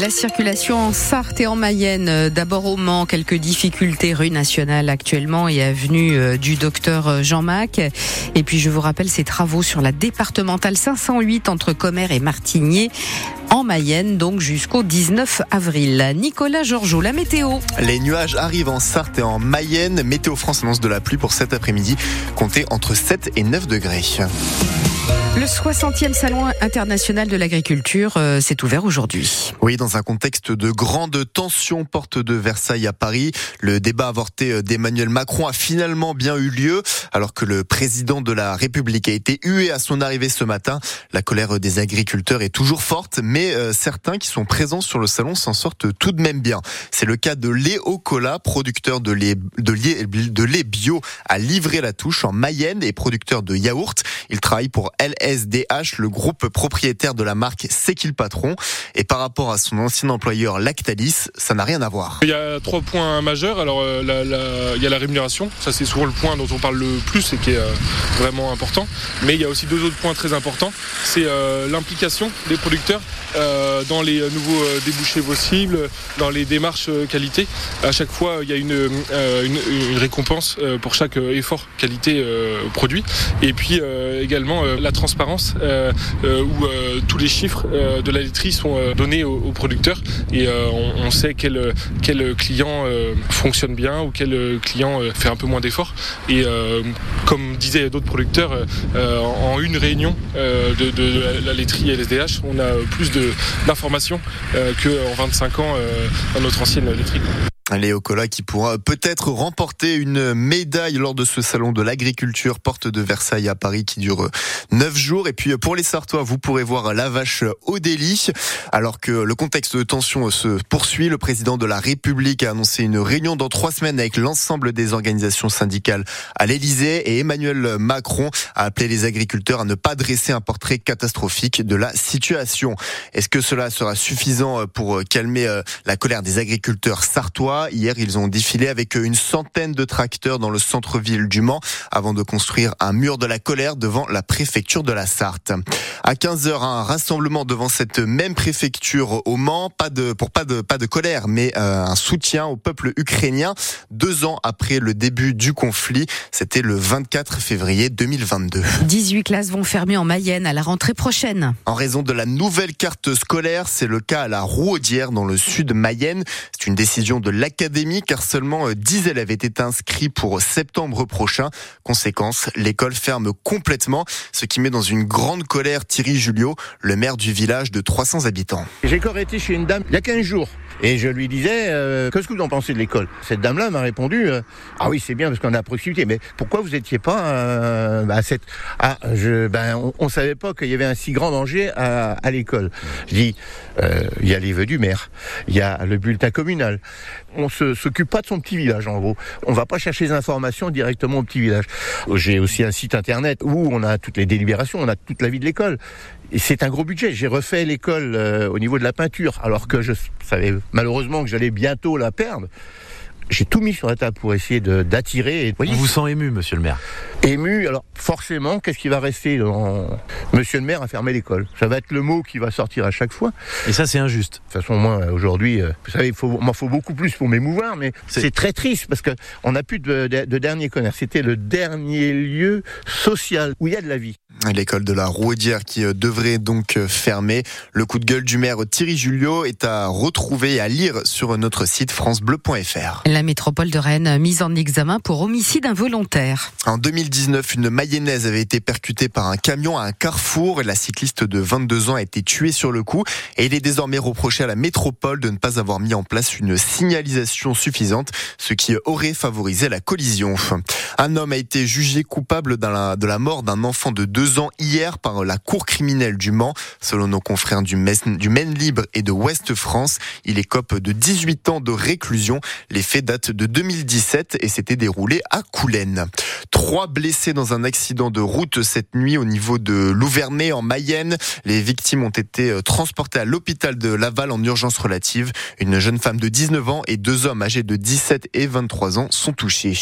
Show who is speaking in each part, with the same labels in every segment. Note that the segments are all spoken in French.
Speaker 1: La circulation en Sarthe et en Mayenne, d'abord au Mans, quelques difficultés rue nationale actuellement et avenue euh, du docteur Jean Mac. Et puis je vous rappelle ces travaux sur la départementale 508 entre Commères et Martigny en Mayenne, donc jusqu'au 19 avril. Nicolas Georgeot, la météo.
Speaker 2: Les nuages arrivent en Sarthe et en Mayenne. Météo France annonce de la pluie pour cet après-midi, comptez entre 7 et 9 degrés.
Speaker 1: Le 60e Salon international de l'agriculture euh, s'est ouvert aujourd'hui.
Speaker 2: Oui, dans un contexte de grande tension, porte de Versailles à Paris, le débat avorté euh, d'Emmanuel Macron a finalement bien eu lieu, alors que le président de la République a été hué à son arrivée ce matin. La colère des agriculteurs est toujours forte, mais euh, certains qui sont présents sur le salon s'en sortent tout de même bien. C'est le cas de Léo Cola, producteur de lait, bio à livrer la touche en Mayenne et producteur de yaourt. Il travaille pour LR SDH, le groupe propriétaire de la marque C'est qui le patron Et par rapport à son ancien employeur Lactalis, ça n'a rien à voir.
Speaker 3: Il y a trois points majeurs. Alors, euh, il y a la rémunération. Ça, c'est souvent le point dont on parle le plus et qui est euh, vraiment important. Mais il y a aussi deux autres points très importants. C'est euh, l'implication des producteurs dans les nouveaux débouchés possibles, dans les démarches qualité. À chaque fois, il y a une, une récompense pour chaque effort qualité produit. Et puis également la transparence transparence euh, euh, où euh, tous les chiffres de la laiterie sont donnés aux, producteurs et on, sait quel, quel client fonctionne bien ou quel client fait un peu moins d'efforts. Et comme disaient d'autres producteurs, en une réunion de, la laiterie LSDH, on a plus d'informations qu'en 25 ans dans notre ancienne laiterie.
Speaker 2: Léo Cola qui pourra peut-être remporter une médaille lors de ce salon de l'agriculture porte de Versailles à Paris qui dure neuf jours. Et puis pour les Sartois, vous pourrez voir la vache au délit. Alors que le contexte de tension se poursuit, le président de la République a annoncé une réunion dans trois semaines avec l'ensemble des organisations syndicales à l'Elysée et Emmanuel Macron a appelé les agriculteurs à ne pas dresser un portrait catastrophique de la situation. Est-ce que cela sera suffisant pour calmer la colère des agriculteurs sartois? Hier, ils ont défilé avec une centaine de tracteurs dans le centre-ville du Mans avant de construire un mur de la colère devant la préfecture de la Sarthe. À 15h, un rassemblement devant cette même préfecture au Mans, pas de, pour pas de, pas de colère, mais euh, un soutien au peuple ukrainien deux ans après le début du conflit. C'était le 24 février 2022.
Speaker 1: 18 classes vont fermer en Mayenne à la rentrée prochaine.
Speaker 2: En raison de la nouvelle carte scolaire, c'est le cas à la Rouaudière dans le sud Mayenne. C'est une décision de l'académie car seulement 10 euh, élèves étaient inscrits pour septembre prochain. Conséquence, l'école ferme complètement, ce qui met dans une grande colère Thierry Julio, le maire du village de 300 habitants.
Speaker 4: J'ai encore été chez une dame il y a 15 jours. Et je lui disais, euh, qu'est-ce que vous en pensez de l'école? Cette dame-là m'a répondu, euh, ah oui, c'est bien parce qu'on est à proximité, mais pourquoi vous n'étiez pas euh, à cette... Ah, ben, on, ne savait pas qu'il y avait un si grand danger à, à l'école. Je dis, il y a les vœux du maire, il y a le bulletin communal. On se s'occupe pas de son petit village, en gros. On va pas chercher les informations directement au petit village. J'ai aussi un site internet où on a toutes les délibérations, on a toute la vie de l'école. Et c'est un gros budget. J'ai refait l'école au niveau de la peinture, alors que je savais malheureusement que j'allais bientôt la perdre. J'ai tout mis sur la table pour essayer d'attirer.
Speaker 5: On vous sent ému, monsieur le maire
Speaker 4: Ému, alors forcément, qu'est-ce qui va rester Monsieur le maire a fermé l'école? Ça va être le mot qui va sortir à chaque fois.
Speaker 5: Et ça, c'est injuste.
Speaker 4: De toute façon, moi, aujourd'hui, euh, vous savez, il m'en faut beaucoup plus pour m'émouvoir, mais c'est très triste parce qu'on n'a plus de, de dernier commerce. C'était le dernier lieu social où il y a de la vie.
Speaker 2: L'école de la Rouedière qui euh, devrait donc euh, fermer. Le coup de gueule du maire Thierry Julio est à retrouver et à lire sur notre site francebleu.fr.
Speaker 1: La métropole de Rennes mise en examen pour homicide involontaire.
Speaker 2: En 2019, une mayonnaise avait été percutée par un camion à un carrefour et la cycliste de 22 ans a été tuée sur le coup et il est désormais reproché à la métropole de ne pas avoir mis en place une signalisation suffisante, ce qui aurait favorisé la collision. Un homme a été jugé coupable de la mort d'un enfant de deux ans hier par la Cour criminelle du Mans. Selon nos confrères du Maine, Libre et de Ouest France, il écope de 18 ans de réclusion. Les faits datent de 2017 et s'étaient déroulés à Coulennes. Trois blessés dans un accident de route cette nuit au niveau de Louvernay en Mayenne. Les victimes ont été euh, transportées à l'hôpital de Laval en urgence relative. Une jeune femme de 19 ans et deux hommes âgés de 17 et 23 ans sont touchés.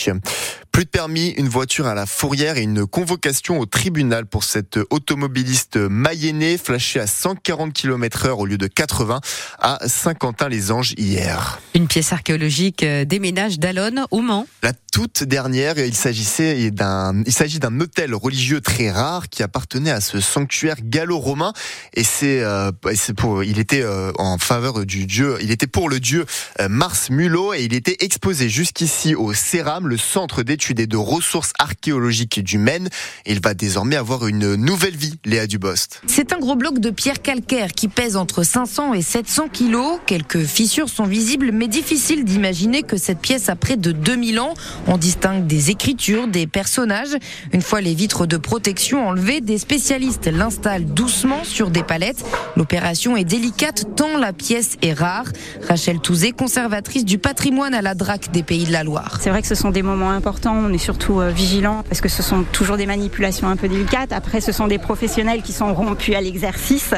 Speaker 2: Plus de permis, une voiture à la fourrière et une convocation au tribunal pour cette automobiliste mayennais flashée à 140 km heure au lieu de 80 à Saint-Quentin-les-Anges hier.
Speaker 1: Une pièce archéologique euh, déménage d'Alonne au Mans.
Speaker 2: La toute dernière, il s'agissait d'un, il s'agit d'un hôtel religieux très rare qui appartenait à ce sanctuaire gallo-romain et c'est, euh, c'est pour, il était euh, en faveur du dieu, il était pour le dieu euh, Mars Mulot et il était exposé jusqu'ici au CERAM, le centre d'études et de ressources archéologiques du Maine. Il va désormais avoir une nouvelle vie, Léa Dubost.
Speaker 6: C'est un gros bloc de pierre calcaire qui pèse entre 500 et 700 kilos. Quelques fissures sont visibles, mais difficile d'imaginer que cette pièce a près de 2000 ans. On distingue des écritures, des personnages. Une fois les vitres de protection enlevées, des spécialistes l'installent doucement sur des palettes. L'opération est délicate tant la pièce est rare. Rachel Touzé, conservatrice du patrimoine à la DRAC des Pays de la Loire.
Speaker 7: C'est vrai que ce sont des moments importants, on est surtout euh, vigilants parce que ce sont toujours des manipulations un peu délicates. Après, ce sont des professionnels qui sont rompus à l'exercice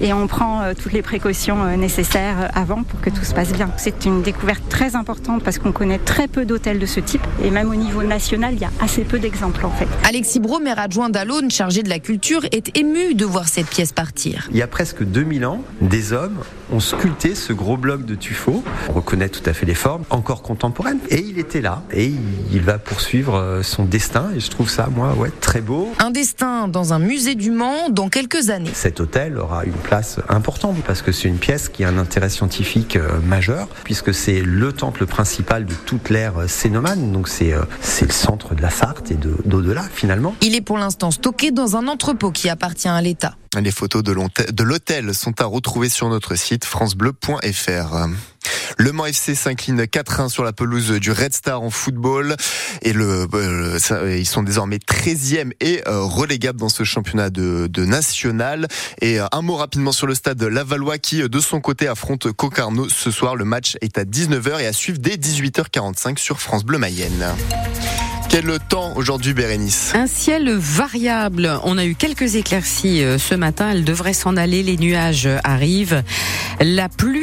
Speaker 7: et on prend euh, toutes les précautions euh, nécessaires avant pour que tout se passe bien. C'est une découverte très importante parce qu'on connaît très peu d'hôtels de ce type et même au niveau national, il y a assez peu d'exemples en fait.
Speaker 6: Alexis Bro, maire adjoint d'Alone, chargé de la culture, est ému de voir cette pièce partir.
Speaker 8: Il y a presque 2000 ans, des hommes ont sculpté ce gros bloc de tuffeau. On reconnaît tout à fait les formes, encore contemporaines. Et il était là. Et il va poursuivre euh, son destin. Et je trouve ça, moi, ouais, très beau.
Speaker 6: Un destin dans un musée du Mans dans quelques années.
Speaker 8: Cet hôtel aura une place importante parce que c'est une pièce qui a un intérêt scientifique euh, majeur, puisque c'est le temple principal de toute l'ère euh, cénomane. Donc c'est c'est le centre de la Sarthe et d'au-delà, finalement.
Speaker 6: Il est pour l'instant stocké dans un entrepôt qui appartient à l'État.
Speaker 2: Les photos de l'hôtel sont à retrouver sur notre site francebleu.fr. Le Mans FC s'incline 4-1 sur la pelouse du Red Star en football et le, euh, ils sont désormais 13e et euh, relégables dans ce championnat de, de national. Et euh, un mot rapidement sur le stade Lavallois qui de son côté affronte Cocarneau ce soir. Le match est à 19h et à suivre dès 18h45 sur France Bleu Mayenne. Quel temps aujourd'hui, Bérénice?
Speaker 1: Un ciel variable. On a eu quelques éclaircies ce matin. Elles devraient s'en aller. Les nuages arrivent. La pluie